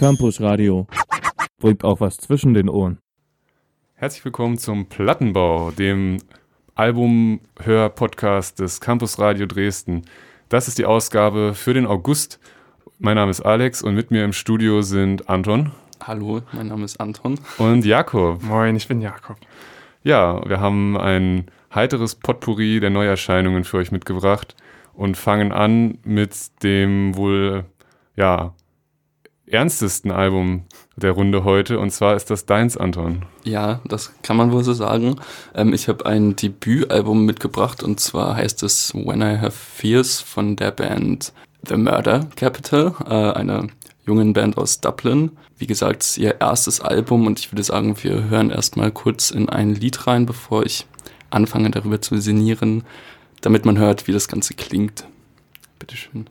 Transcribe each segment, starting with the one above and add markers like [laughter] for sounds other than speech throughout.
Campus Radio. Bringt auch was zwischen den Ohren. Herzlich willkommen zum Plattenbau, dem Albumhör-Podcast des Campus Radio Dresden. Das ist die Ausgabe für den August. Mein Name ist Alex und mit mir im Studio sind Anton. Hallo, mein Name ist Anton. Und Jakob. Moin, ich bin Jakob. Ja, wir haben ein heiteres Potpourri der Neuerscheinungen für euch mitgebracht und fangen an mit dem wohl, ja, ernstesten Album der Runde heute und zwar ist das deins, Anton. Ja, das kann man wohl so sagen. Ähm, ich habe ein Debütalbum mitgebracht und zwar heißt es When I Have Fears von der Band The Murder Capital, äh, einer jungen Band aus Dublin. Wie gesagt, ihr erstes Album und ich würde sagen, wir hören erstmal kurz in ein Lied rein, bevor ich anfange darüber zu sinnieren, damit man hört, wie das Ganze klingt. Bitteschön.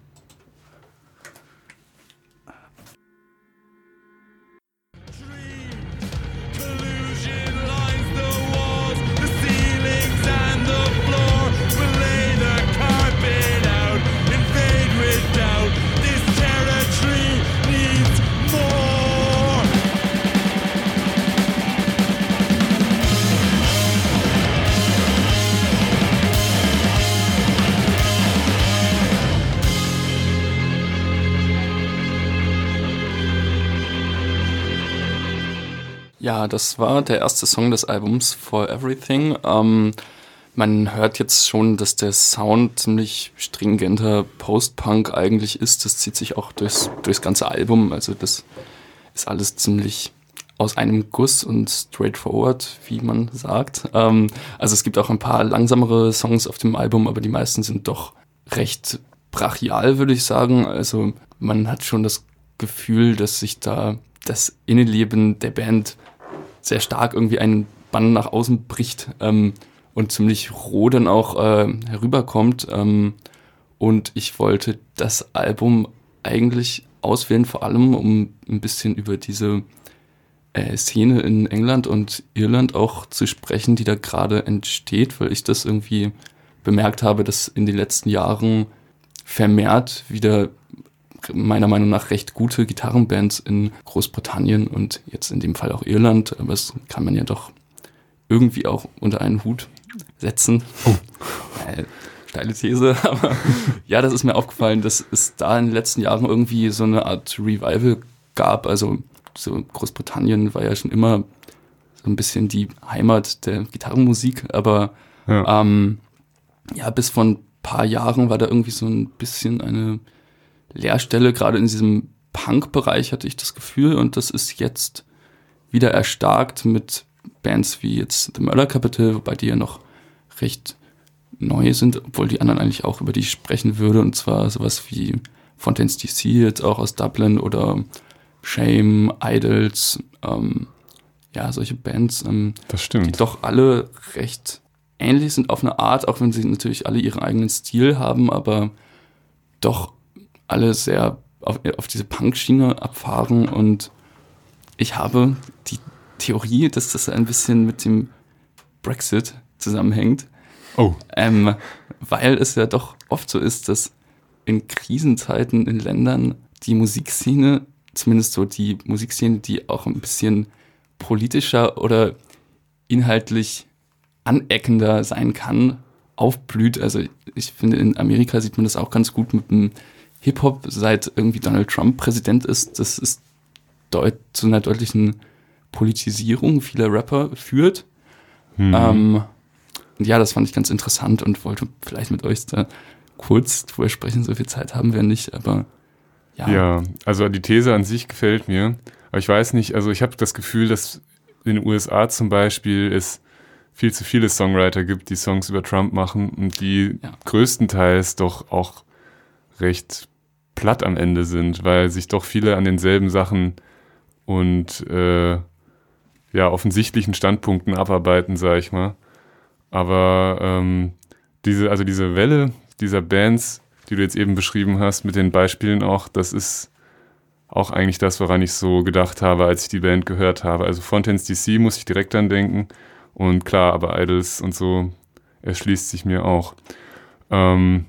Das war der erste Song des Albums For Everything. Ähm, man hört jetzt schon, dass der Sound ziemlich stringenter Post-Punk eigentlich ist. Das zieht sich auch durchs, durchs ganze Album. Also das ist alles ziemlich aus einem Guss und straightforward, wie man sagt. Ähm, also es gibt auch ein paar langsamere Songs auf dem Album, aber die meisten sind doch recht brachial, würde ich sagen. Also man hat schon das Gefühl, dass sich da das Innenleben der Band sehr stark irgendwie einen Bann nach außen bricht ähm, und ziemlich roh dann auch äh, herüberkommt. Ähm, und ich wollte das Album eigentlich auswählen, vor allem um ein bisschen über diese äh, Szene in England und Irland auch zu sprechen, die da gerade entsteht, weil ich das irgendwie bemerkt habe, dass in den letzten Jahren vermehrt wieder meiner Meinung nach recht gute Gitarrenbands in Großbritannien und jetzt in dem Fall auch Irland, aber das kann man ja doch irgendwie auch unter einen Hut setzen. Oh. Äh, steile These, [laughs] aber ja, das ist mir aufgefallen, dass es da in den letzten Jahren irgendwie so eine Art Revival gab. Also so Großbritannien war ja schon immer so ein bisschen die Heimat der Gitarrenmusik, aber ja, ähm, ja bis vor ein paar Jahren war da irgendwie so ein bisschen eine Leerstelle, gerade in diesem Punk-Bereich hatte ich das Gefühl und das ist jetzt wieder erstarkt mit Bands wie jetzt The Murder Capital, wobei die ja noch recht neu sind, obwohl die anderen eigentlich auch über die sprechen würde und zwar sowas wie Fontaines DC jetzt auch aus Dublin oder Shame, Idols, ähm, ja, solche Bands, ähm, das stimmt. die doch alle recht ähnlich sind auf eine Art, auch wenn sie natürlich alle ihren eigenen Stil haben, aber doch alle sehr auf, auf diese Punk-Schiene abfahren und ich habe die Theorie, dass das ein bisschen mit dem Brexit zusammenhängt. Oh. Ähm, weil es ja doch oft so ist, dass in Krisenzeiten in Ländern die Musikszene, zumindest so die Musikszene, die auch ein bisschen politischer oder inhaltlich aneckender sein kann, aufblüht. Also ich finde, in Amerika sieht man das auch ganz gut mit dem Hip-Hop seit irgendwie Donald Trump Präsident ist, das ist zu einer deutlichen Politisierung vieler Rapper führt. Mhm. Ähm, ja, das fand ich ganz interessant und wollte vielleicht mit euch da kurz drüber sprechen. So viel Zeit haben wir nicht, aber ja. Ja, also die These an sich gefällt mir. Aber ich weiß nicht, also ich habe das Gefühl, dass in den USA zum Beispiel es viel zu viele Songwriter gibt, die Songs über Trump machen und die ja. größtenteils doch auch recht platt am Ende sind, weil sich doch viele an denselben Sachen und äh, ja, offensichtlichen Standpunkten abarbeiten, sag ich mal. Aber ähm, diese, also diese Welle dieser Bands, die du jetzt eben beschrieben hast, mit den Beispielen auch, das ist auch eigentlich das, woran ich so gedacht habe, als ich die Band gehört habe. Also Fontaines DC muss ich direkt an denken. Und klar, aber Idols und so erschließt sich mir auch. Ähm,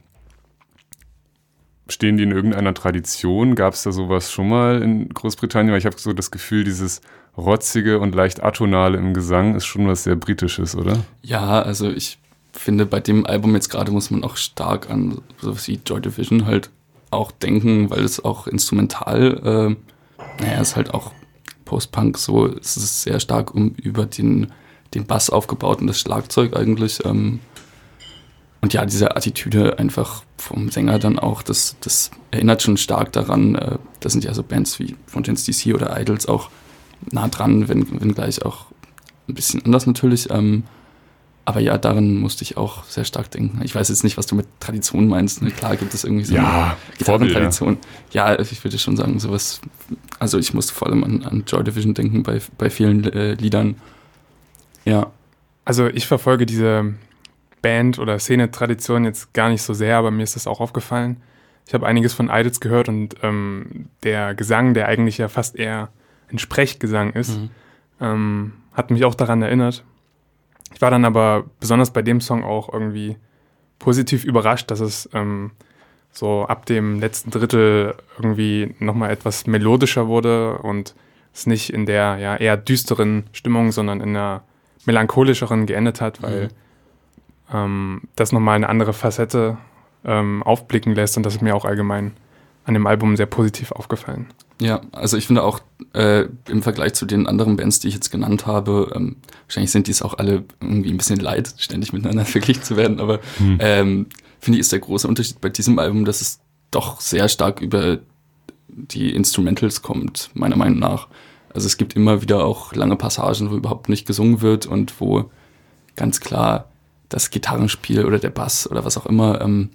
stehen die in irgendeiner Tradition? Gab es da sowas schon mal in Großbritannien? Weil ich habe so das Gefühl, dieses rotzige und leicht atonale im Gesang ist schon was sehr Britisches, oder? Ja, also ich finde, bei dem Album jetzt gerade muss man auch stark an sowas wie Joy Division halt auch denken, weil es auch instrumental, äh, naja, ist halt auch Post-Punk so, es ist sehr stark um über den, den Bass aufgebaut und das Schlagzeug eigentlich. Ähm, und ja, diese Attitüde einfach vom Sänger dann auch, das, das erinnert schon stark daran, äh, das sind ja so Bands wie Fontaine's DC oder Idols auch nah dran, wenn, wenn gleich auch ein bisschen anders natürlich. Ähm, aber ja, daran musste ich auch sehr stark denken. Ich weiß jetzt nicht, was du mit Tradition meinst. Ne? Klar gibt es irgendwie so ja, eine Tradition. Ja, ich würde schon sagen, sowas. Also ich musste vor allem an, an Joy Division denken bei, bei vielen äh, Liedern. Ja. Also ich verfolge diese Band- oder Szene-Tradition jetzt gar nicht so sehr, aber mir ist das auch aufgefallen. Ich habe einiges von Idols gehört und ähm, der Gesang, der eigentlich ja fast eher ein Sprechgesang ist, mhm. ähm, hat mich auch daran erinnert. Ich war dann aber besonders bei dem Song auch irgendwie positiv überrascht, dass es ähm, so ab dem letzten Drittel irgendwie nochmal etwas melodischer wurde und es nicht in der ja eher düsteren Stimmung, sondern in einer melancholischeren geendet hat, weil mhm. Ähm, das nochmal eine andere Facette ähm, aufblicken lässt und das ist mir auch allgemein an dem Album sehr positiv aufgefallen. Ja, also ich finde auch äh, im Vergleich zu den anderen Bands, die ich jetzt genannt habe, ähm, wahrscheinlich sind die es auch alle irgendwie ein bisschen leid, ständig miteinander [laughs] verglichen zu werden, aber hm. ähm, finde ich, ist der große Unterschied bei diesem Album, dass es doch sehr stark über die Instrumentals kommt, meiner Meinung nach. Also es gibt immer wieder auch lange Passagen, wo überhaupt nicht gesungen wird und wo ganz klar das Gitarrenspiel oder der Bass oder was auch immer ähm,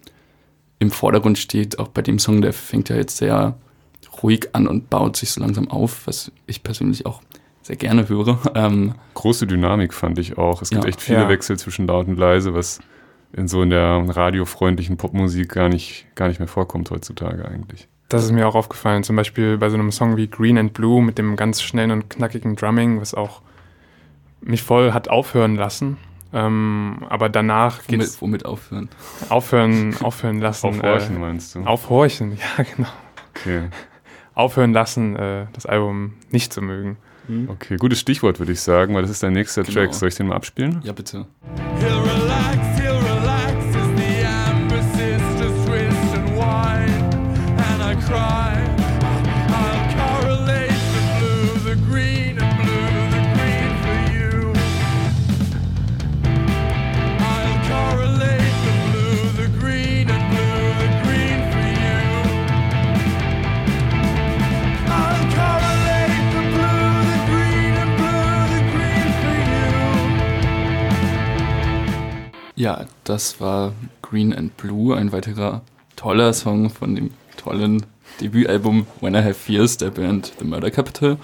im Vordergrund steht. Auch bei dem Song, der fängt ja jetzt sehr ruhig an und baut sich so langsam auf, was ich persönlich auch sehr gerne höre. [laughs] Ähm, Große Dynamik fand ich auch. Es gibt ja, echt viele ja. Wechsel zwischen laut und leise, was in so in der radiofreundlichen Popmusik gar nicht, gar nicht mehr vorkommt heutzutage eigentlich. Das ist mir auch aufgefallen, zum Beispiel bei so einem Song wie Green and Blue mit dem ganz schnellen und knackigen Drumming, was auch mich voll hat aufhören lassen. Ähm, aber danach geht womit, womit aufhören? Aufhören, [laughs] aufhören lassen. Aufhorchen äh, meinst du? Aufhorchen, [laughs] ja genau. Okay aufhören lassen, äh, das Album nicht zu mögen. Mhm. Okay, gutes Stichwort würde ich sagen, weil das ist dein nächster genau. Track. Soll ich den mal abspielen? Ja, bitte. Ja, das war Green and Blue, ein weiterer toller Song von dem tollen Debütalbum When I Have Fears der Band The Murder Capital.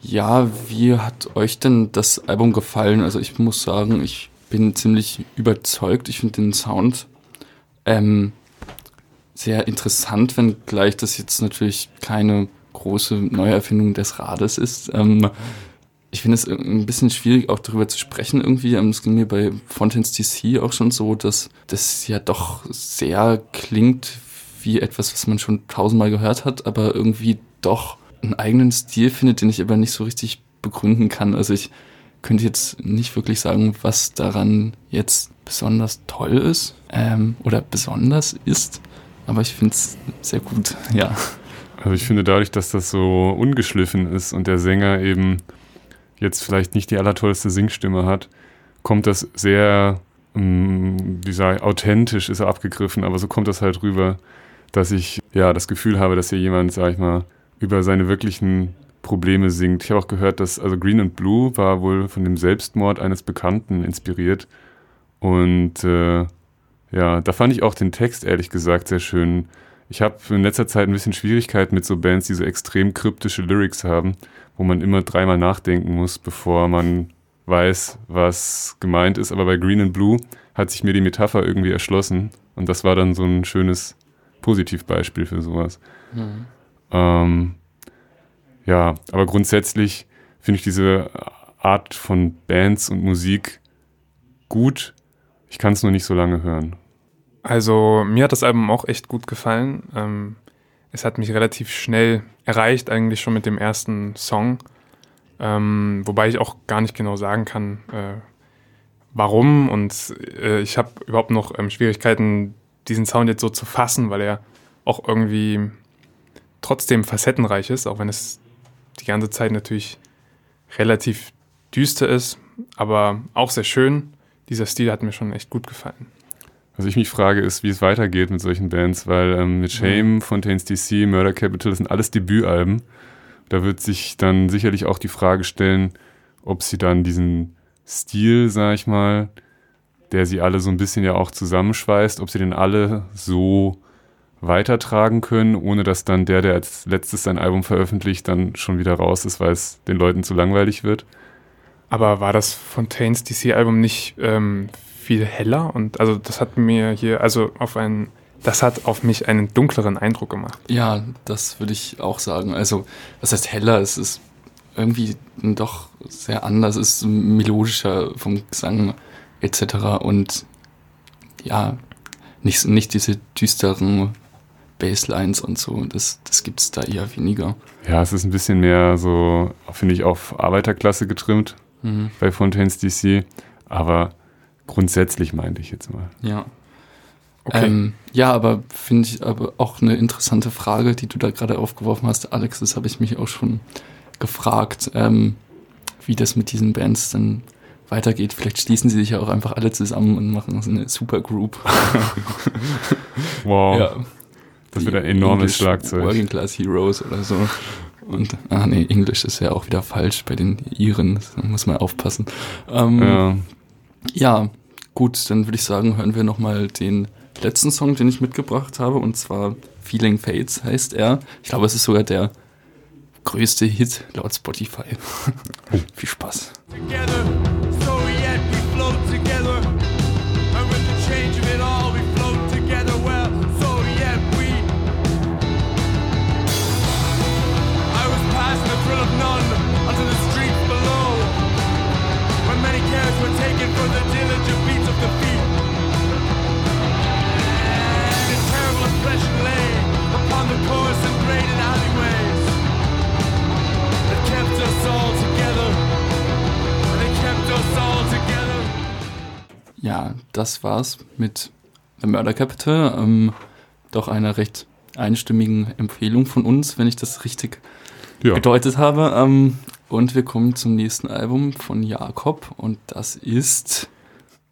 Ja, wie hat euch denn das Album gefallen? Also ich muss sagen, ich bin ziemlich überzeugt. Ich finde den Sound ähm, sehr interessant, wenngleich das jetzt natürlich keine große Neuerfindung des Rades ist. Ähm, ich finde es ein bisschen schwierig, auch darüber zu sprechen irgendwie. Ähm, es ging mir bei Fontaine's DC auch schon so, dass das ja doch sehr klingt wie etwas, was man schon tausendmal gehört hat, aber irgendwie doch einen eigenen Stil findet, den ich aber nicht so richtig begründen kann. Also ich könnte jetzt nicht wirklich sagen, was daran jetzt besonders toll ist ähm, oder besonders ist, aber ich finde es sehr gut, [laughs] ja. Also ich finde dadurch, dass das so ungeschliffen ist und der Sänger eben jetzt vielleicht nicht die allertollste Singstimme hat, kommt das sehr, ähm, wie sage ich, authentisch ist er abgegriffen, aber so kommt das halt rüber, dass ich ja das Gefühl habe, dass hier jemand, sag ich mal, über seine wirklichen Probleme singt. Ich habe auch gehört, dass also Green and Blue war wohl von dem Selbstmord eines Bekannten inspiriert. Und äh, ja, da fand ich auch den Text ehrlich gesagt sehr schön. Ich habe in letzter Zeit ein bisschen Schwierigkeiten mit so Bands, die so extrem kryptische Lyrics haben wo man immer dreimal nachdenken muss, bevor man weiß, was gemeint ist. Aber bei Green and Blue hat sich mir die Metapher irgendwie erschlossen und das war dann so ein schönes Positivbeispiel für sowas. Mhm. Ähm, ja, aber grundsätzlich finde ich diese Art von Bands und Musik gut. Ich kann es nur nicht so lange hören. Also mir hat das Album auch echt gut gefallen. Ähm, es hat mich relativ schnell erreicht, eigentlich schon mit dem ersten Song. Ähm, wobei ich auch gar nicht genau sagen kann, äh, warum. Und äh, ich habe überhaupt noch ähm, Schwierigkeiten, diesen Sound jetzt so zu fassen, weil er auch irgendwie trotzdem facettenreich ist, auch wenn es die ganze Zeit natürlich relativ düster ist, aber auch sehr schön. Dieser Stil hat mir schon echt gut gefallen. Was ich mich frage, ist, wie es weitergeht mit solchen Bands, weil ähm, mit Shame, Mhm. Fontaines DC, Murder Capital, das sind alles Debütalben. Da wird sich dann sicherlich auch die Frage stellen, ob sie dann diesen Stil, sag ich mal, der sie alle so ein bisschen ja auch zusammenschweißt, ob sie den alle so weitertragen können, ohne dass dann der, der als letztes sein Album veröffentlicht, dann schon wieder raus ist, weil es den Leuten zu langweilig wird. Aber war das Fontaines DC-Album nicht ähm, viel heller? Und also das hat mir hier, also auf einen, das hat auf mich einen dunkleren Eindruck gemacht. Ja, das würde ich auch sagen. Also, was heißt heller? Es ist irgendwie doch sehr anders, es ist melodischer vom Gesang etc. Und ja, nicht, nicht diese düsteren Basslines und so. Das, das gibt es da eher weniger. Ja, es ist ein bisschen mehr so, finde ich, auf Arbeiterklasse getrimmt. Mhm. bei Fontaines DC, aber grundsätzlich meinte ich jetzt mal. Ja. Okay. Ähm, ja, aber finde ich aber auch eine interessante Frage, die du da gerade aufgeworfen hast, Alex. Das habe ich mich auch schon gefragt, ähm, wie das mit diesen Bands dann weitergeht. Vielleicht schließen sie sich ja auch einfach alle zusammen und machen so eine Supergroup. [laughs] Wow, Ja. das wird ein enormes English Schlagzeug. Working Class Heroes oder so. Und, ah nee, Englisch ist ja auch wieder falsch bei den Iren, da muss man aufpassen. Ähm, Ja, Ja, gut, dann würde ich sagen, hören wir nochmal den letzten Song, den ich mitgebracht habe, und zwar Feeling Fades heißt er. Ich glaube, es ist sogar der größte Hit laut Spotify. [laughs] Viel Spaß. together. Ja, das war's mit The Murder Capital. Ähm, doch einer recht einstimmigen Empfehlung von uns, wenn ich das richtig ja. gedeutet habe. Ähm, und wir kommen zum nächsten Album von Jakob und das ist.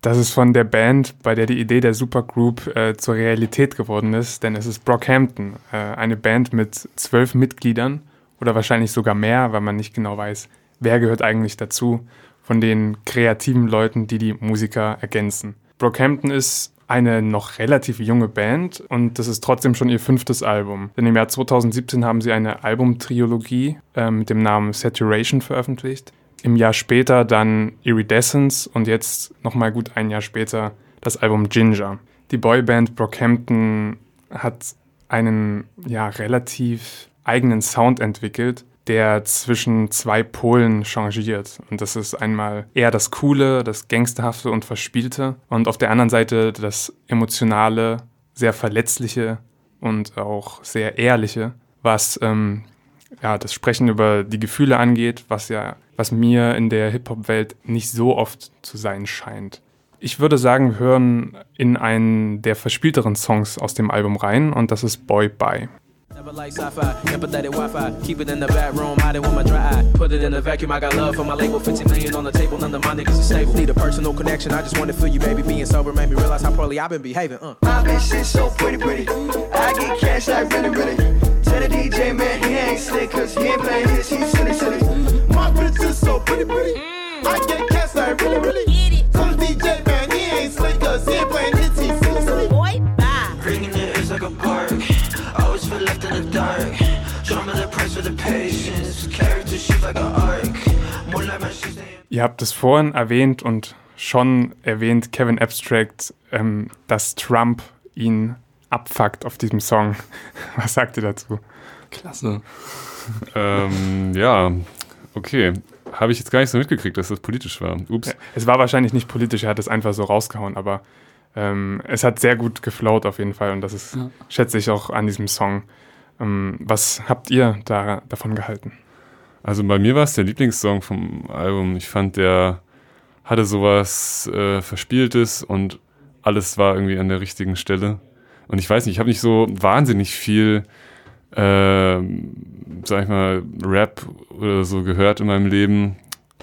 Das ist von der Band, bei der die Idee der Supergroup äh, zur Realität geworden ist, denn es ist Brockhampton, äh, eine Band mit zwölf Mitgliedern oder wahrscheinlich sogar mehr, weil man nicht genau weiß, wer gehört eigentlich dazu, von den kreativen Leuten, die die Musiker ergänzen. Brockhampton ist eine noch relativ junge Band und das ist trotzdem schon ihr fünftes Album. Denn im Jahr 2017 haben sie eine Albumtrilogie äh, mit dem Namen Saturation veröffentlicht. Im Jahr später dann Iridescence und jetzt nochmal gut ein Jahr später das Album Ginger. Die Boyband Brockhampton hat einen ja relativ eigenen Sound entwickelt, der zwischen zwei Polen changiert. Und das ist einmal eher das Coole, das Gangsterhafte und Verspielte und auf der anderen Seite das Emotionale, sehr Verletzliche und auch sehr Ehrliche, was ähm, ja, das Sprechen über die Gefühle angeht, was ja, was mir in der Hip-Hop-Welt nicht so oft zu sein scheint. Ich würde sagen, wir hören in einen der verspielteren Songs aus dem Album rein und das ist Boy Bye. Never like sci-fi, empathetic Wi-Fi. Keep it in the bedroom, hide it with my dry eye. Put it in the vacuum, I got love for my label. 15 million on the table, none of my niggas is stable. Need a personal connection, I just wanna feel you, baby. Being sober made me realize how poorly I've been behaving. Uh. My bitch is so pretty, pretty. I get cash like really, really. Tell the DJ man he ain't slick, cause he ain't playing his, he's silly, silly. My bitch is so pretty, pretty. I get cash like really, really. Ihr habt es vorhin erwähnt und schon erwähnt, Kevin Abstract, ähm, dass Trump ihn abfuckt auf diesem Song. [laughs] Was sagt ihr dazu? Klasse. Ähm, ja, okay. Habe ich jetzt gar nicht so mitgekriegt, dass das politisch war. Ups. Es war wahrscheinlich nicht politisch, er hat es einfach so rausgehauen, aber ähm, es hat sehr gut geflowt auf jeden Fall und das ist, Ja. schätze ich auch an diesem Song. Ähm, was habt ihr da, davon gehalten? Also bei mir war es der Lieblingssong vom Album. Ich fand, der hatte sowas äh, Verspieltes und alles war irgendwie an der richtigen Stelle. Und ich weiß nicht, ich habe nicht so wahnsinnig viel, ähm, sag ich mal, Rap oder so gehört in meinem Leben.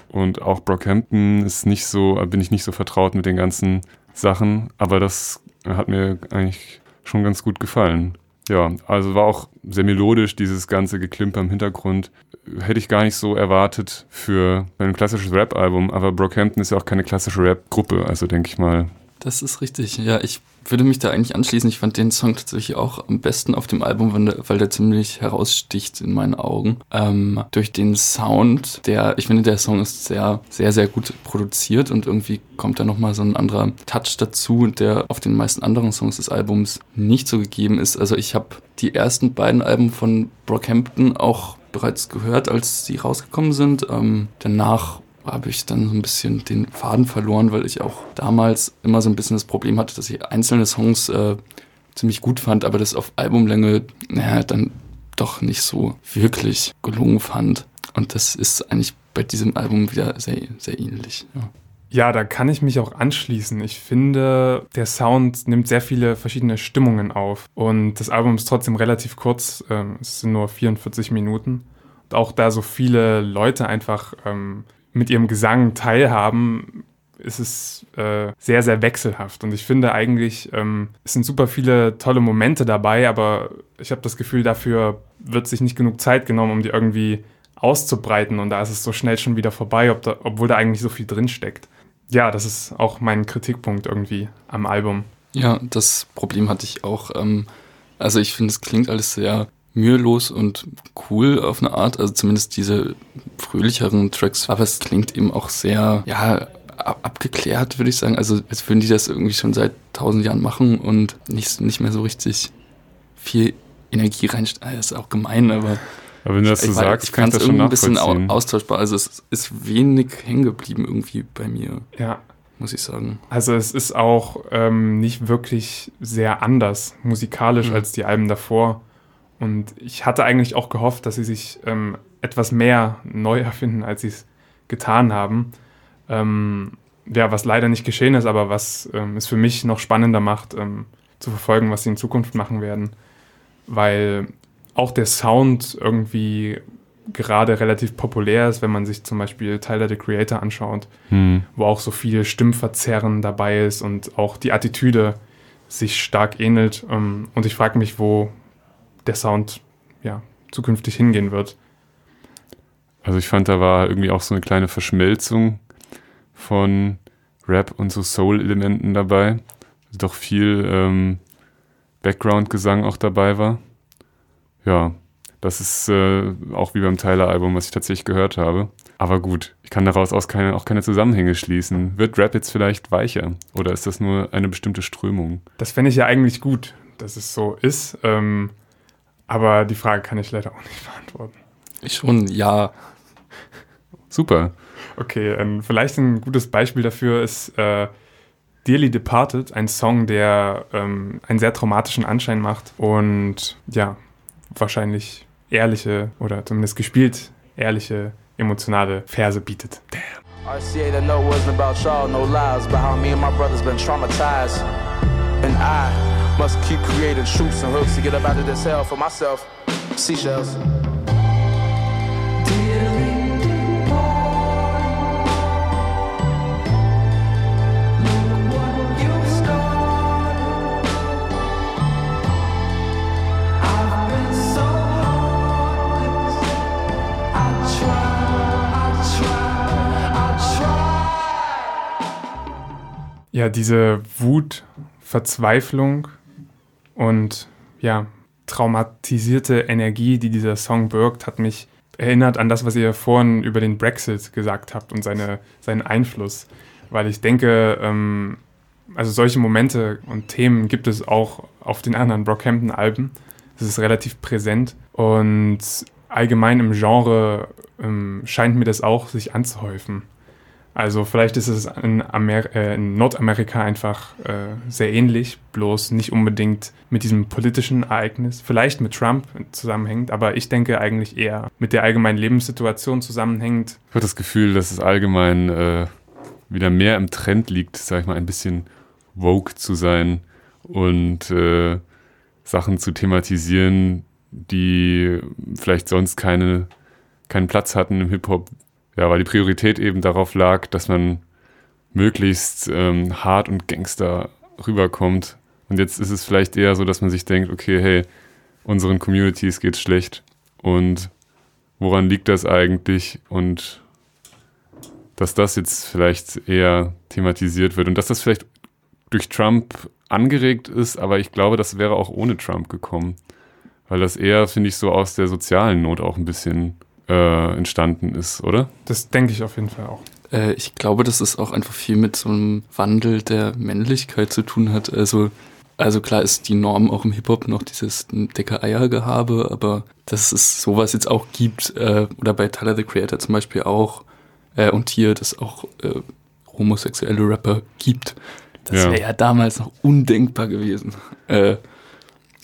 Und auch Brockhampton ist nicht so, bin ich nicht so vertraut mit den ganzen Sachen. Aber das hat mir eigentlich schon ganz gut gefallen. Ja, also war auch sehr melodisch, dieses ganze Geklimper im Hintergrund. Hätte ich gar nicht so erwartet für ein klassisches Rap-Album, aber Brockhampton ist ja auch keine klassische Rap-Gruppe, also denke ich mal. Das ist richtig. Ja, ich würde mich da eigentlich anschließen. Ich fand den Song tatsächlich auch am besten auf dem Album, weil der, ziemlich heraussticht in meinen Augen. Ähm, durch den Sound, der, ich finde, der Song ist sehr, sehr, sehr gut produziert und irgendwie kommt da nochmal so ein anderer Touch dazu, der auf den meisten anderen Songs des Albums nicht so gegeben ist. Also ich habe die ersten beiden Alben von Brockhampton auch bereits gehört, als sie rausgekommen sind. Ähm, danach habe ich dann so ein bisschen den Faden verloren, weil ich auch damals immer so ein bisschen das Problem hatte, dass ich einzelne Songs äh, ziemlich gut fand, aber das auf Albumlänge naja, dann doch nicht so wirklich gelungen fand. Und das ist eigentlich bei diesem Album wieder sehr, sehr ähnlich. Ja. Ja, da kann ich mich auch anschließen. Ich finde, der Sound nimmt sehr viele verschiedene Stimmungen auf. Und das Album ist trotzdem relativ kurz. Ähm, es sind nur 44 Minuten. Und auch da so viele Leute einfach ähm, mit ihrem Gesang teilhaben, ist es äh, sehr, sehr wechselhaft. Und ich finde eigentlich, ähm, es sind super viele tolle Momente dabei, aber ich habe das Gefühl, dafür wird sich nicht genug Zeit genommen, um die irgendwie auszubreiten. Und da ist es so schnell schon wieder vorbei, ob da, obwohl da eigentlich so viel drinsteckt. Ja, das ist auch mein Kritikpunkt irgendwie am Album. Ja, das Problem hatte ich auch. Ähm, also ich finde, es klingt alles sehr mühelos und cool auf eine Art, also zumindest diese fröhlicheren Tracks, aber es klingt eben auch sehr, ja, ab abgeklärt, würde ich sagen. Also als würden die das irgendwie schon seit tausend Jahren machen und nicht, nicht mehr so richtig viel Energie reinstecken. Das ist auch gemein, aber Aber wenn du das so sagst, ich kann ich es das schon irgendwie ein bisschen austauschbar. Also es ist wenig hängen geblieben irgendwie bei mir, Ja, muss ich sagen. also es ist auch ähm, nicht wirklich sehr anders musikalisch Mhm. als die Alben davor. Und ich hatte eigentlich auch gehofft, dass sie sich ähm, etwas mehr neu erfinden, als sie es getan haben. Ähm, ja, was leider nicht geschehen ist, aber was ähm, es für mich noch spannender macht, ähm, zu verfolgen, was sie in Zukunft machen werden. Weil auch der Sound irgendwie gerade relativ populär ist, wenn man sich zum Beispiel Tyler the Creator anschaut Hm. wo auch so viel Stimmverzerren dabei ist und auch die Attitüde sich stark ähnelt. Ähm, Und ich frage mich, wo der Sound ja, zukünftig hingehen wird. Also ich fand, da war irgendwie auch so eine kleine Verschmelzung von Rap und so Soul-Elementen dabei. Also doch viel ähm, Background-Gesang auch dabei war. Ja, das ist äh, auch wie beim Tyler-Album, was ich tatsächlich gehört habe. Aber gut, ich kann daraus auch keine, auch keine Zusammenhänge schließen. Wird Rap jetzt vielleicht weicher? Oder ist das nur eine bestimmte Strömung? Das fände ich ja eigentlich gut, dass es so ist. Ähm, aber die Frage kann ich leider auch nicht [laughs] beantworten. Ich schon, ja. Super. Okay, ähm, vielleicht ein gutes Beispiel dafür ist äh, Dearly Departed, ein Song, der ähm, einen sehr traumatischen Anschein macht und ja, wahrscheinlich ehrliche oder zumindest gespielt ehrliche, emotionale Verse bietet. RCA that know wasn't about y'all, no lies, but how me and my brothers been traumatized. And I must keep creating truths and hooks to get up out of this hell for myself. Seashells. Ja, diese Wut, Verzweiflung und ja, traumatisierte Energie, die dieser Song birgt, hat mich erinnert an das, was ihr vorhin über den Brexit gesagt habt und seine, seinen Einfluss. Weil ich denke, ähm, also solche Momente und Themen gibt es auch auf den anderen Brockhampton-Alben. Es ist relativ präsent und allgemein im Genre ähm, scheint mir das auch sich anzuhäufen. Also vielleicht ist es in, Amer äh, in Nordamerika einfach äh, sehr ähnlich, bloß nicht unbedingt mit diesem politischen Ereignis, vielleicht mit Trump zusammenhängt, aber ich denke eigentlich eher mit der allgemeinen Lebenssituation zusammenhängt. Ich habe das Gefühl, dass es allgemein äh, wieder mehr im Trend liegt, sag ich mal, ein bisschen woke zu sein und äh, Sachen zu thematisieren, die vielleicht sonst keine, keinen Platz hatten im Hip-Hop, ja, weil die Priorität eben darauf lag, dass man möglichst ähm, hart und Gangster rüberkommt. Und jetzt ist es vielleicht eher so, dass man sich denkt, okay, hey, unseren Communities geht's schlecht und woran liegt das eigentlich? Und dass das jetzt vielleicht eher thematisiert wird und dass das vielleicht durch Trump angeregt ist, aber ich glaube, das wäre auch ohne Trump gekommen. Weil das eher, finde ich, so aus der sozialen Not auch ein bisschen äh, entstanden ist, oder? Das denke ich auf jeden Fall auch. Äh, ich glaube, dass es auch einfach viel mit so einem Wandel der Männlichkeit zu tun hat. Also, also klar ist die Norm auch im Hip-Hop noch dieses dicke Eiergehabe, aber dass es sowas jetzt auch gibt, äh, oder bei Tyler the Creator zum Beispiel auch, äh, und hier, dass auch äh, homosexuelle Rapper gibt. Das Ja. wäre ja damals noch undenkbar gewesen. Äh,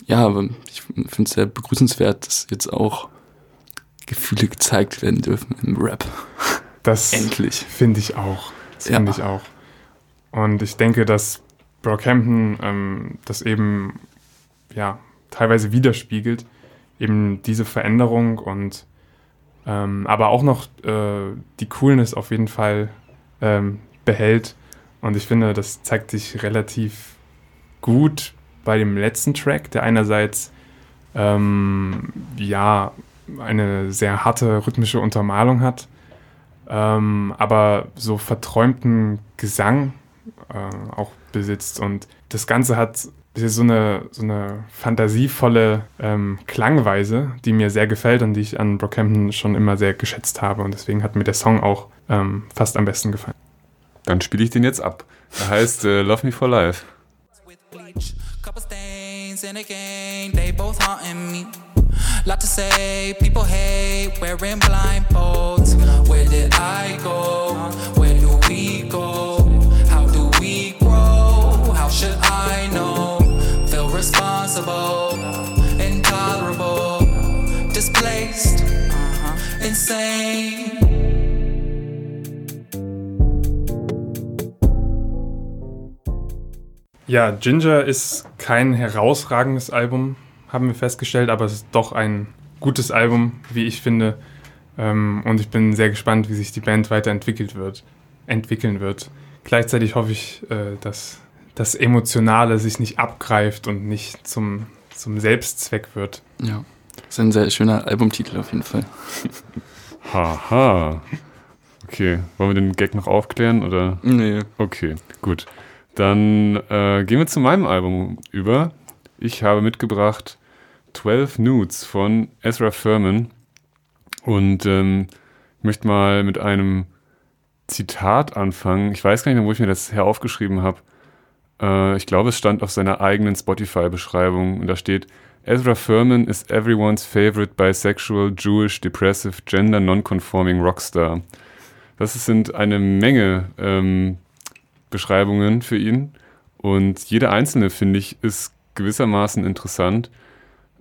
ja, aber ich finde es sehr begrüßenswert, dass jetzt auch Gefühle gezeigt werden dürfen im Rap. Das [laughs] Endlich. finde ich auch. Das Ja. finde ich auch. Und ich denke, dass Brockhampton ähm, das eben ja teilweise widerspiegelt, eben diese Veränderung und ähm, aber auch noch äh, die Coolness auf jeden Fall ähm, behält. Und ich finde, das zeigt sich relativ gut bei dem letzten Track, der einerseits ähm, ja eine sehr harte rhythmische Untermalung hat, ähm, aber so verträumten Gesang äh, auch besitzt. Und das Ganze hat so eine, so eine fantasievolle ähm, Klangweise, die mir sehr gefällt und die ich an Brockhampton schon immer sehr geschätzt habe. Und deswegen hat mir der Song auch ähm, fast am besten gefallen. Dann spiele ich den jetzt ab. Er heißt äh, Love Me for Life. Lot to say, people hate wearing blindfolds. Where did I go? Where do we go? How do we grow? How should I know? Feel responsible, intolerable, displaced, uh-huh, insane. Ja, Ginger ist kein herausragendes Album, haben wir festgestellt, aber es ist doch ein gutes Album, wie ich finde. Ähm, und ich bin sehr gespannt, wie sich die Band weiterentwickelt wird, entwickeln wird. Gleichzeitig hoffe ich, äh, dass das Emotionale sich nicht abgreift und nicht zum, zum Selbstzweck wird. Ja, das ist ein sehr schöner Albumtitel auf jeden Fall. Haha. Okay, wollen wir den Gag noch aufklären oder? Nee. Okay, gut. Dann äh, gehen wir zu meinem Album über. Ich habe mitgebracht 12 Nudes von Ezra Furman und ähm, ich möchte mal mit einem Zitat anfangen. Ich weiß gar nicht mehr, wo ich mir das her aufgeschrieben habe. Äh, ich glaube, es stand auf seiner eigenen Spotify-Beschreibung und da steht: Ezra Furman is everyone's favorite bisexual, Jewish, depressive, gender non-conforming Rockstar. Das sind eine Menge ähm, Beschreibungen für ihn und jede einzelne, finde ich, ist gewissermaßen interessant.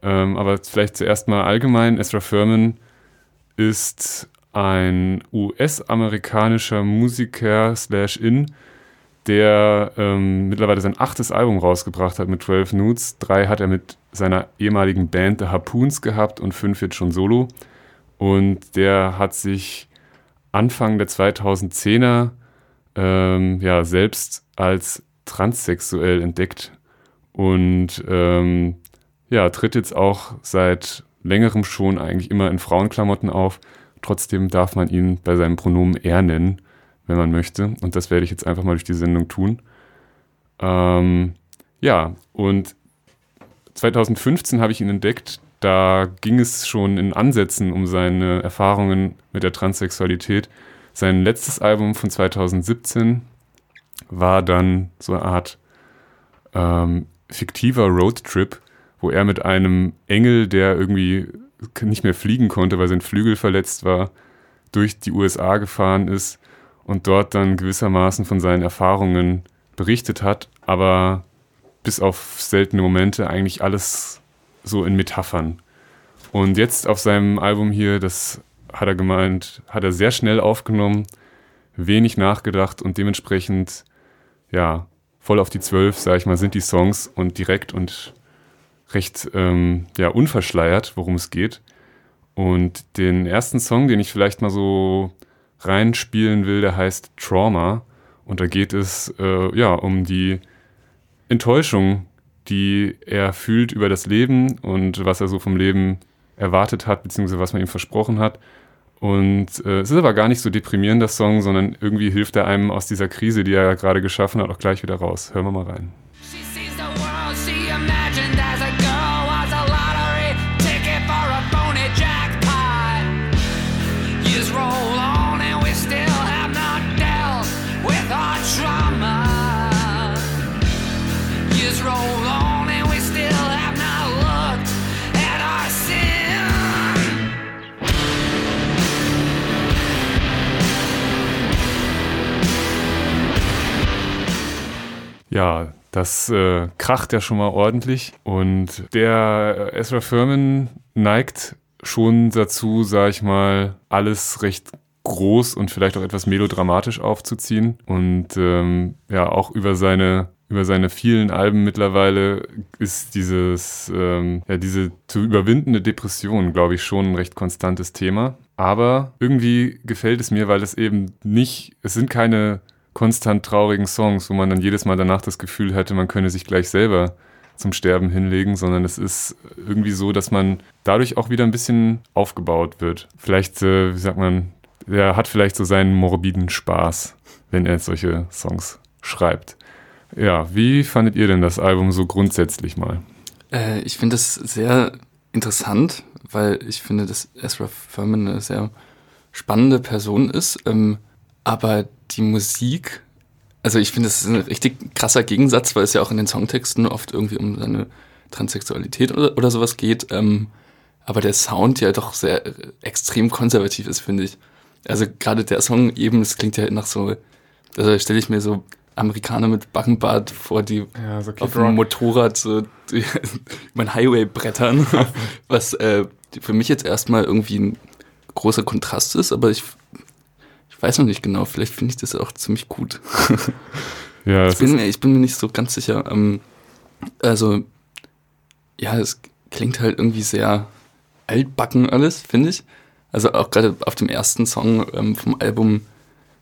Ähm, aber vielleicht zuerst mal allgemein: Ezra Furman ist ein US-amerikanischer Musiker slash in, der ähm, mittlerweile sein achtes Album rausgebracht hat mit 12 Nudes. Drei hat er mit seiner ehemaligen Band The Harpoons gehabt und fünf jetzt schon solo. Und der hat sich Anfang der 2010er ähm, ja, selbst als transsexuell entdeckt und ähm, ja, tritt jetzt auch seit längerem schon eigentlich immer in Frauenklamotten auf. Trotzdem darf man ihn bei seinem Pronomen er nennen, wenn man möchte. Und das werde ich jetzt einfach mal durch die Sendung tun. Ähm, ja, und 2015 habe ich ihn entdeckt. Da ging es schon in Ansätzen um seine Erfahrungen mit der Transsexualität. Sein letztes Album von 2017 war dann so eine Art ähm, fiktiver Roadtrip, wo er mit einem Engel, der irgendwie nicht mehr fliegen konnte, weil sein Flügel verletzt war, durch die USA gefahren ist und dort dann gewissermaßen von seinen Erfahrungen berichtet hat, aber bis auf seltene Momente eigentlich alles so in Metaphern. Und jetzt auf seinem Album hier, das hat er gemeint, hat er sehr schnell aufgenommen, wenig nachgedacht und dementsprechend, ja, voll auf die Zwölf, sag ich mal, sind die Songs und direkt und recht, ähm, ja, unverschleiert, worum es geht. Und den ersten Song, den ich vielleicht mal so reinspielen will, der heißt Trauma. Und da geht es, äh, ja, um die Enttäuschung, die er fühlt über das Leben und was er so vom Leben erwartet hat, beziehungsweise was man ihm versprochen hat. Und äh, es ist aber gar nicht so deprimierender Song, sondern irgendwie hilft er einem aus dieser Krise, die er gerade geschaffen hat, auch gleich wieder raus. Hören wir mal rein. She sees the world Ja, das äh, kracht ja schon mal ordentlich. Und der Ezra Furman neigt schon dazu, sag ich mal, alles recht groß und vielleicht auch etwas melodramatisch aufzuziehen. Und ähm, ja, auch über seine über seine vielen Alben mittlerweile ist dieses, ähm, ja, diese zu überwindende Depression, glaube ich, schon ein recht konstantes Thema. Aber irgendwie gefällt es mir, weil es eben nicht, es sind keine konstant traurigen Songs, wo man dann jedes Mal danach das Gefühl hätte, man könne sich gleich selber zum Sterben hinlegen, sondern es ist irgendwie so, dass man dadurch auch wieder ein bisschen aufgebaut wird. Vielleicht, äh, wie sagt man, er hat vielleicht so seinen morbiden Spaß, wenn er solche Songs schreibt. Ja, wie fandet ihr denn das Album so grundsätzlich mal? Äh, ich finde das sehr interessant, weil ich finde, dass Ezra Furman eine sehr spannende Person ist. Ähm, aber die Musik, also ich finde, das ist ein richtig krasser Gegensatz, weil es ja auch in den Songtexten oft irgendwie um seine Transsexualität oder, oder sowas geht. Ähm, aber der Sound ja doch sehr äh, extrem konservativ ist, finde ich. Also gerade der Song eben, es klingt ja nach so, also stelle ich mir so Amerikaner mit Backenbart vor, die Ja, so auf dem Motorrad so [laughs] über den Highway brettern, [laughs] was äh, für mich jetzt erstmal irgendwie ein großer Kontrast ist, aber ich, ich weiß noch nicht genau, vielleicht finde ich das auch ziemlich gut. [laughs] Ja, Ich bin, mir, ich bin mir nicht so ganz sicher. Ähm, also, ja, es klingt halt irgendwie sehr altbacken alles, finde ich. Also auch gerade auf dem ersten Song ähm, vom Album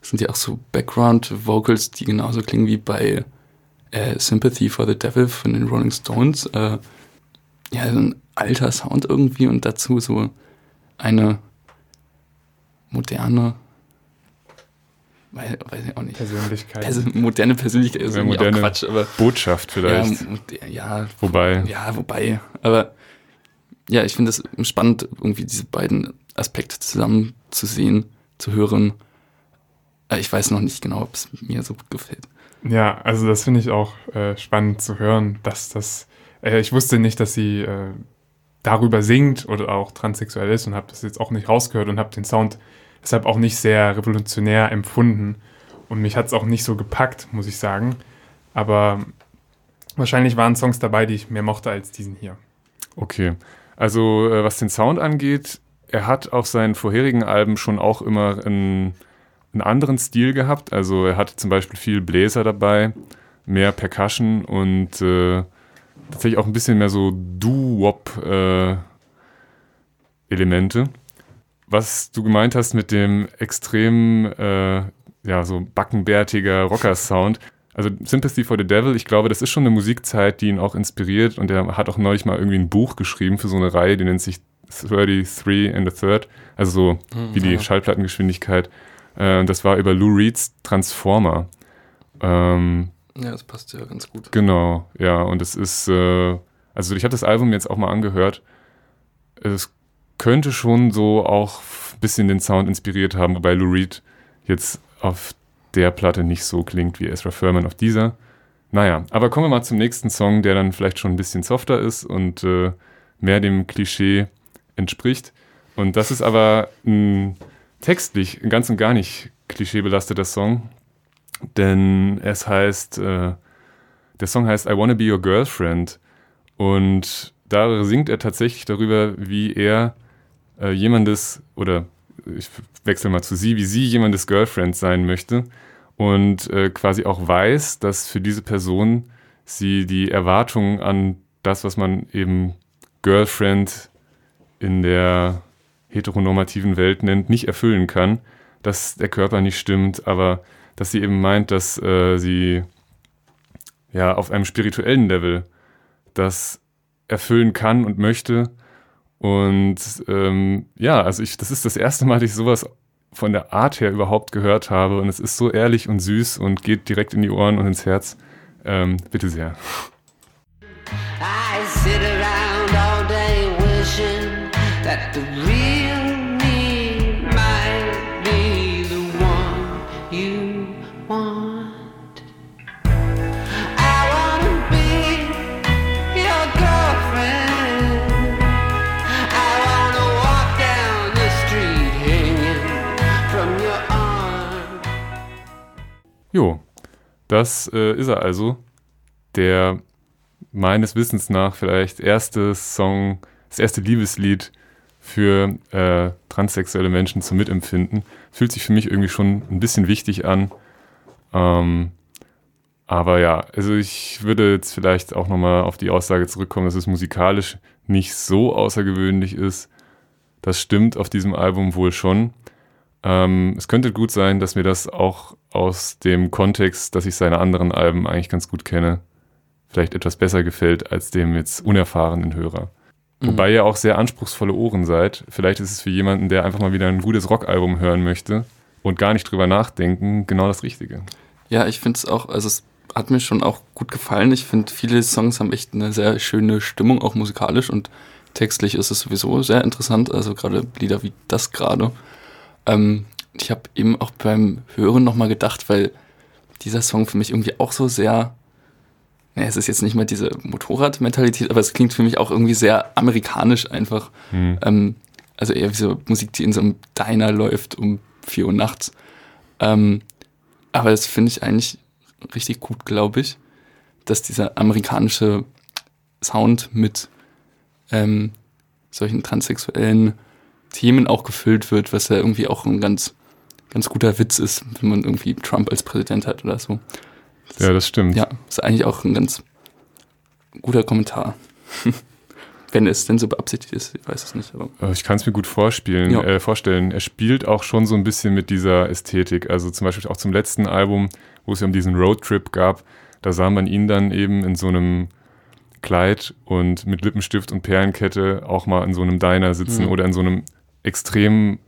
sind ja auch so Background-Vocals, die genauso klingen wie bei äh, Sympathy for the Devil von den Rolling Stones. Äh, ja, so ein alter Sound irgendwie und dazu so eine moderne, weiß, weiß ich auch nicht. Persönlichkeit. Also moderne Persönlichkeit ist Ja, moderne auch Quatsch, aber Botschaft vielleicht. ja, ja, Wobei, ja, wobei, aber ja, ich finde es spannend, irgendwie diese beiden Aspekte zusammen zu sehen, zu hören. Äh, Ich weiß noch nicht genau, ob es mir so gut gefällt. Ja, also das finde ich auch äh, spannend zu hören, dass das, äh, ich wusste nicht, dass sie äh, darüber singt oder auch transsexuell ist und habe das jetzt auch nicht rausgehört und habe den Sound deshalb auch nicht sehr revolutionär empfunden und mich hat es auch nicht so gepackt, muss ich sagen. Aber wahrscheinlich waren Songs dabei, die ich mehr mochte als diesen hier. Okay. Also, äh, was den Sound angeht, er hat auf seinen vorherigen Alben schon auch immer einen, einen anderen Stil gehabt. Also, er hatte zum Beispiel viel Bläser dabei, mehr Percussion und äh, tatsächlich auch ein bisschen mehr so Doo-Wop-Elemente. Was du gemeint hast mit dem extrem, äh, ja, so backenbärtiger Rocker-Sound. Also Sympathy for the Devil, ich glaube, das ist schon eine Musikzeit, die ihn auch inspiriert und er hat auch neulich mal irgendwie ein Buch geschrieben für so eine Reihe, die nennt sich 33 and a Third, also so wie die Schallplattengeschwindigkeit. Äh, und das war über Lou Reeds Transformer. Ähm, Ja, das passt ja ganz gut. Genau, ja, und es ist, äh, also ich habe das Album jetzt auch mal angehört. Es könnte schon so auch ein bisschen den Sound inspiriert haben, wobei Lou Reed jetzt auf der Platte nicht so klingt wie Ezra Furman auf dieser. Naja, aber kommen wir mal zum nächsten Song, der dann vielleicht schon ein bisschen softer ist und äh, mehr dem Klischee entspricht. Und das ist aber mh, textlich ganz und gar nicht klischeebelasteter Song, denn es heißt, äh, der Song heißt I Wanna Be Your Girlfriend und da singt er tatsächlich darüber, wie er äh, jemandes, oder ich wechsle mal zu sie, wie sie jemandes Girlfriend sein möchte und äh, quasi auch weiß, dass für diese Person sie die Erwartungen an das, was man eben Girlfriend in der heteronormativen Welt nennt, nicht erfüllen kann, dass der Körper nicht stimmt, aber dass sie eben meint, dass äh, sie ja auf einem spirituellen Level das erfüllen kann und möchte. Und ähm, ja, also ich, das ist das erste Mal, dass ich sowas von der Art her überhaupt gehört habe. Und es ist so ehrlich und süß und geht direkt in die Ohren und ins Herz. Ähm, bitte sehr. I sit Jo, das äh, ist er also. Der meines Wissens nach vielleicht erste Song, das erste Liebeslied für äh, transsexuelle Menschen zum Mitempfinden. Fühlt sich für mich irgendwie schon ein bisschen wichtig an. Ähm, aber ja, also ich würde jetzt vielleicht auch nochmal auf die Aussage zurückkommen, dass es musikalisch nicht so außergewöhnlich ist. Das stimmt auf diesem Album wohl schon. Ähm, es könnte gut sein, dass mir das auch aus dem Kontext, dass ich seine anderen Alben eigentlich ganz gut kenne, vielleicht etwas besser gefällt als dem jetzt unerfahrenen Hörer. Mhm. Wobei ihr auch sehr anspruchsvolle Ohren seid. Vielleicht ist es für jemanden, der einfach mal wieder ein gutes Rockalbum hören möchte und gar nicht drüber nachdenken, genau das Richtige. Ja, ich finde es auch, also es hat mir schon auch gut gefallen. Ich finde, viele Songs haben echt eine sehr schöne Stimmung, auch musikalisch und textlich ist es sowieso sehr interessant. Also gerade Lieder wie das gerade. Ähm, ich habe eben auch beim Hören nochmal gedacht, weil dieser Song für mich irgendwie auch so sehr, naja, es ist jetzt nicht mehr diese Motorradmentalität, aber es klingt für mich auch irgendwie sehr amerikanisch einfach. Hm. Ähm, also eher wie so Musik, die in so einem Diner läuft um 4 Uhr nachts. Ähm, aber das finde ich eigentlich richtig gut, glaube ich, dass dieser amerikanische Sound mit ähm, solchen transsexuellen Themen auch gefüllt wird, was ja irgendwie auch ein ganz, ganz guter Witz ist, wenn man irgendwie Trump als Präsident hat oder so. Ja, das stimmt. Ja, ist eigentlich auch ein ganz guter Kommentar. [laughs] wenn es denn so beabsichtigt ist, ich weiß es nicht. Äh, Ich kann es mir gut vorspielen, Ja. äh, vorstellen. Er spielt auch schon so ein bisschen mit dieser Ästhetik. Also zum Beispiel auch zum letzten Album, wo es ja um diesen Roadtrip gab, da sah man ihn dann eben in so einem Kleid und mit Lippenstift und Perlenkette auch mal in so einem Diner sitzen Mhm. oder in so einem extrem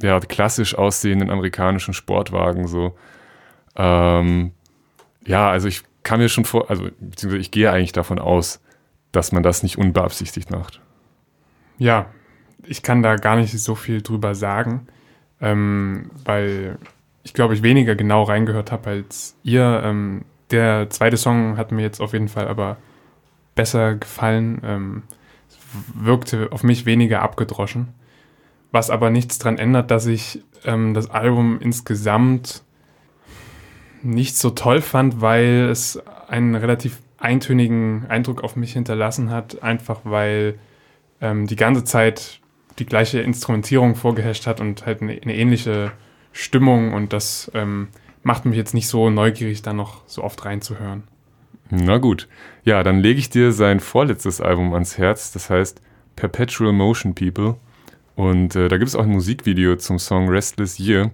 ja, klassisch aussehenden amerikanischen Sportwagen. So. Ähm, ja, also ich kann mir schon vor, also beziehungsweise ich gehe eigentlich davon aus, dass man das nicht unbeabsichtigt macht. Ja, ich kann da gar nicht so viel drüber sagen, ähm, weil ich glaube, ich weniger genau reingehört habe als ihr. Ähm, der zweite Song hat mir jetzt auf jeden Fall aber besser gefallen. Ähm, wirkte auf mich weniger abgedroschen. Was aber nichts daran ändert, dass ich ähm, das Album insgesamt nicht so toll fand, weil es einen relativ eintönigen Eindruck auf mich hinterlassen hat, einfach weil ähm, die ganze Zeit die gleiche Instrumentierung vorgeherrscht hat und halt eine, eine ähnliche Stimmung und das ähm, macht mich jetzt nicht so neugierig, da noch so oft reinzuhören. Na gut. Ja, dann lege ich dir sein vorletztes Album ans Herz, das heißt Perpetual Motion People. Und äh, da gibt es auch ein Musikvideo zum Song Restless Year,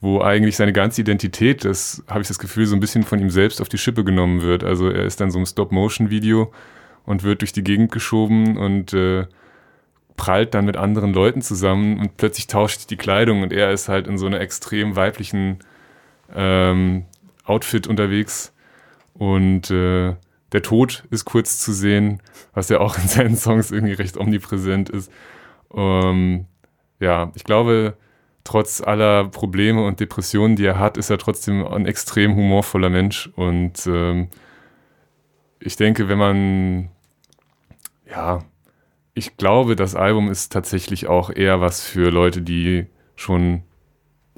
wo eigentlich seine ganze Identität, das habe ich das Gefühl, so ein bisschen von ihm selbst auf die Schippe genommen wird. Also er ist dann so ein Stop-Motion-Video und wird durch die Gegend geschoben und äh, prallt dann mit anderen Leuten zusammen und plötzlich tauscht sich die Kleidung und er ist halt in so einer extrem weiblichen ähm, Outfit unterwegs und äh, der Tod ist kurz zu sehen, was ja auch in seinen Songs irgendwie recht omnipräsent ist. Ähm, ja, ich glaube, trotz aller Probleme und Depressionen, die er hat, ist er trotzdem ein extrem humorvoller Mensch. Und ähm, ich denke, wenn man, ja, ich glaube, das Album ist tatsächlich auch eher was für Leute, die schon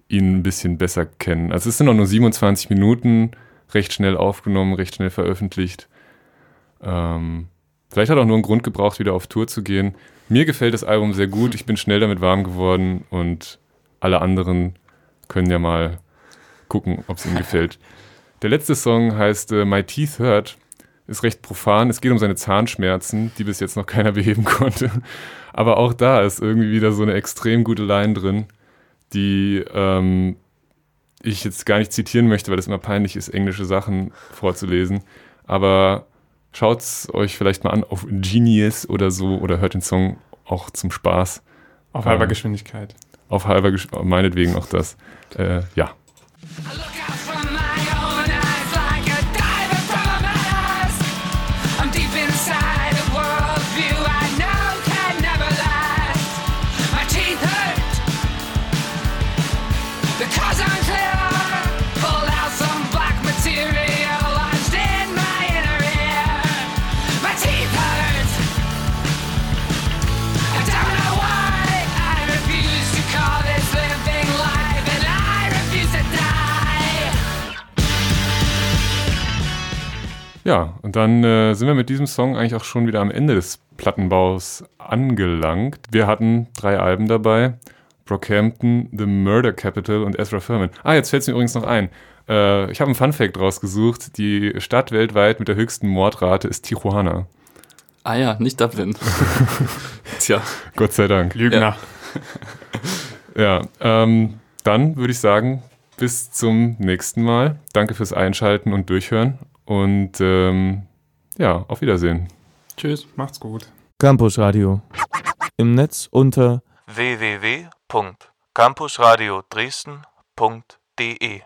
ihn ein bisschen besser kennen. Also es sind auch nur 27 Minuten, recht schnell aufgenommen, recht schnell veröffentlicht. Ähm, vielleicht hat er auch nur einen Grund gebraucht, wieder auf Tour zu gehen. Mir gefällt das Album sehr gut, ich bin schnell damit warm geworden und alle anderen können ja mal gucken, ob es ihnen gefällt. Der letzte Song heißt äh, My Teeth Hurt, ist recht profan. Es geht um seine Zahnschmerzen, die bis jetzt noch keiner [laughs] beheben konnte. Aber auch da ist irgendwie wieder so eine extrem gute Line drin, die ähm, ich jetzt gar nicht zitieren möchte, weil es immer peinlich ist, englische Sachen vorzulesen. Aber schaut es euch vielleicht mal an auf Genius oder so oder hört den Song auch zum Spaß. Auf halber Ähm, Geschwindigkeit. Auf halber Gesch meinetwegen auch das. Äh, ja. Ja, und dann äh, sind wir mit diesem Song eigentlich auch schon wieder am Ende des Plattenbaus angelangt. Wir hatten drei Alben dabei. Brockhampton, The Murder Capital und Ezra Furman. Ah, jetzt fällt es mir übrigens noch ein. Äh, ich habe einen Funfact rausgesucht. Die Stadt weltweit mit der höchsten Mordrate ist Tijuana. Ah ja, nicht Dublin. [laughs] Tja. Gott sei Dank. Lügner. Ja, ähm, dann würde ich sagen, bis zum nächsten Mal. Danke fürs Einschalten und Durchhören. Und ähm, ja, auf Wiedersehen. Tschüss, macht's gut. Campus Radio. Im Netz unter www.campusradio Dresden.de